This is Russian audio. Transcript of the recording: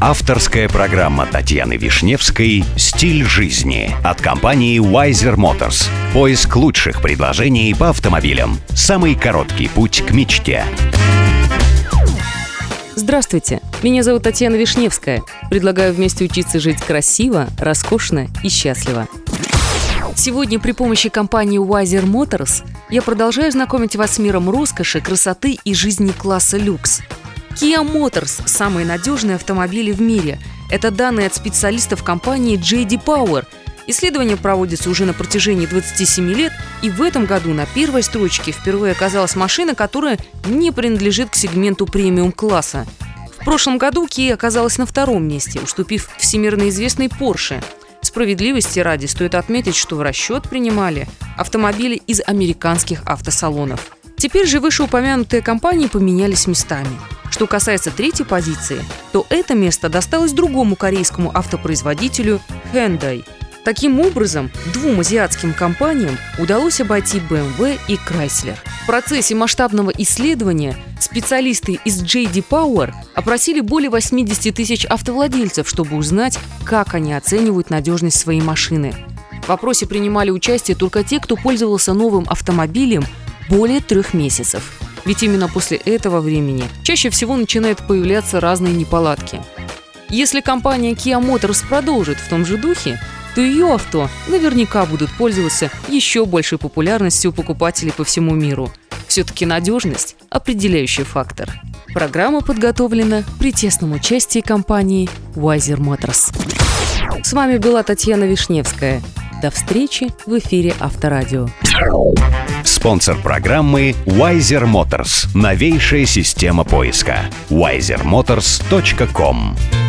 Авторская программа Татьяны Вишневской «Стиль жизни» от компании Wiser Motors. Поиск лучших предложений по автомобилям. Самый короткий путь к мечте. Здравствуйте, меня зовут Татьяна Вишневская. Предлагаю вместе учиться жить красиво, роскошно и счастливо. Сегодня при помощи компании Wiser Motors я продолжаю знакомить вас с миром роскоши, красоты и жизни класса люкс. Kia Motors – самые надежные автомобили в мире. Это данные от специалистов компании JD Power. Исследование проводится уже на протяжении 27 лет, и в этом году на первой строчке впервые оказалась машина, которая не принадлежит к сегменту премиум-класса. В прошлом году Kia оказалась на втором месте, уступив всемирно известной Porsche – Справедливости ради стоит отметить, что в расчет принимали автомобили из американских автосалонов. Теперь же вышеупомянутые компании поменялись местами. Что касается третьей позиции, то это место досталось другому корейскому автопроизводителю Hyundai – Таким образом, двум азиатским компаниям удалось обойти BMW и Chrysler. В процессе масштабного исследования специалисты из JD Power опросили более 80 тысяч автовладельцев, чтобы узнать, как они оценивают надежность своей машины. В опросе принимали участие только те, кто пользовался новым автомобилем более трех месяцев. Ведь именно после этого времени чаще всего начинают появляться разные неполадки. Если компания Kia Motors продолжит в том же духе, то ее авто наверняка будут пользоваться еще большей популярностью у покупателей по всему миру. Все-таки надежность – определяющий фактор. Программа подготовлена при тесном участии компании Wiser Motors. С вами была Татьяна Вишневская. До встречи в эфире Авторадио. Спонсор программы Wiser Motors. Новейшая система поиска. wisermotors.com